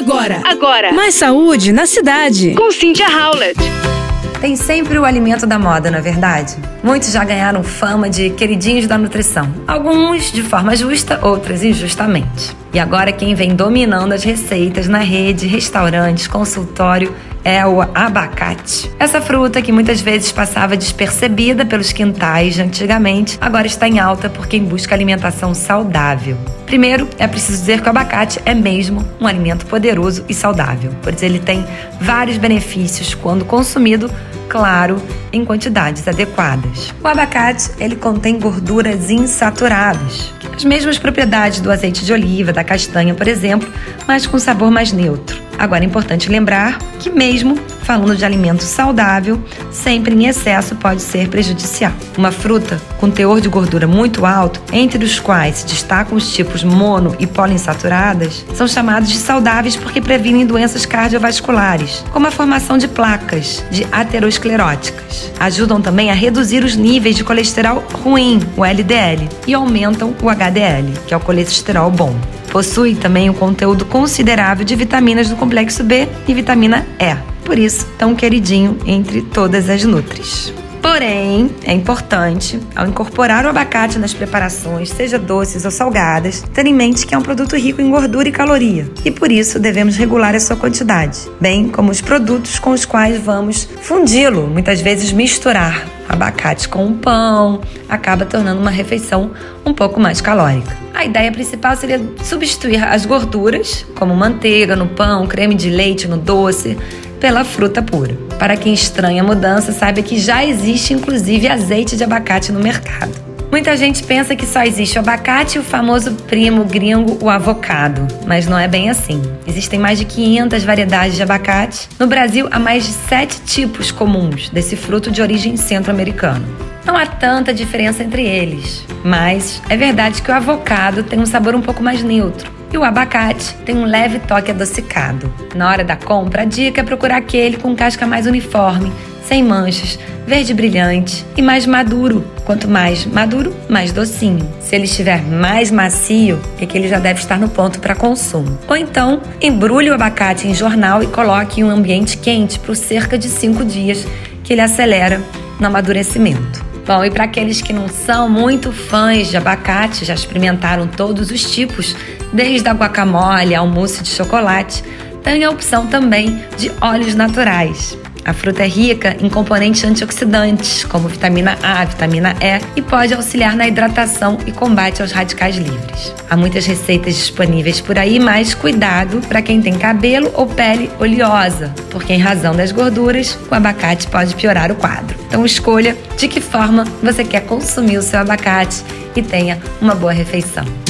Agora, agora. Mais saúde na cidade. Com Cynthia Howlett. Tem sempre o alimento da moda, não é verdade? Muitos já ganharam fama de queridinhos da nutrição. Alguns de forma justa, outras injustamente. E agora quem vem dominando as receitas na rede, restaurantes, consultório é o abacate. Essa fruta que muitas vezes passava despercebida pelos quintais antigamente, agora está em alta por quem busca alimentação saudável. Primeiro, é preciso dizer que o abacate é mesmo um alimento poderoso e saudável, pois ele tem vários benefícios quando consumido claro, em quantidades adequadas. O abacate, ele contém gorduras insaturadas, as mesmas propriedades do azeite de oliva, da castanha, por exemplo, mas com sabor mais neutro. Agora é importante lembrar que mesmo falando de alimento saudável, sempre em excesso pode ser prejudicial. Uma fruta com teor de gordura muito alto, entre os quais se destacam os tipos mono e poliinsaturadas, são chamados de saudáveis porque previnem doenças cardiovasculares, como a formação de placas de ateroscleróticas. Ajudam também a reduzir os níveis de colesterol ruim, o LDL, e aumentam o HDL, que é o colesterol bom. Possui também um conteúdo considerável de vitaminas do complexo B e vitamina E. Por isso, tão queridinho entre todas as nutris. Porém, é importante, ao incorporar o abacate nas preparações, seja doces ou salgadas, ter em mente que é um produto rico em gordura e caloria, e por isso devemos regular a sua quantidade, bem como os produtos com os quais vamos fundi-lo, muitas vezes misturar abacate com um pão, acaba tornando uma refeição um pouco mais calórica. A ideia principal seria substituir as gorduras, como manteiga no pão, creme de leite no doce, pela fruta pura. Para quem estranha a mudança, saiba que já existe inclusive azeite de abacate no mercado. Muita gente pensa que só existe o abacate e o famoso primo gringo, o avocado, mas não é bem assim. Existem mais de 500 variedades de abacate. No Brasil, há mais de sete tipos comuns desse fruto de origem centro-americana. Não há tanta diferença entre eles, mas é verdade que o avocado tem um sabor um pouco mais neutro. E o abacate tem um leve toque adocicado. Na hora da compra, a dica é procurar aquele com casca mais uniforme, sem manchas, verde brilhante e mais maduro. Quanto mais maduro, mais docinho. Se ele estiver mais macio, é que ele já deve estar no ponto para consumo. Ou então, embrulhe o abacate em jornal e coloque em um ambiente quente por cerca de 5 dias, que ele acelera no amadurecimento. Bom, e para aqueles que não são muito fãs de abacate, já experimentaram todos os tipos, desde a guacamole ao mousse de chocolate, tem a opção também de óleos naturais. A fruta é rica em componentes antioxidantes, como vitamina A, vitamina E, e pode auxiliar na hidratação e combate aos radicais livres. Há muitas receitas disponíveis por aí, mas cuidado para quem tem cabelo ou pele oleosa, porque em razão das gorduras, o abacate pode piorar o quadro. Então escolha de que forma você quer consumir o seu abacate e tenha uma boa refeição.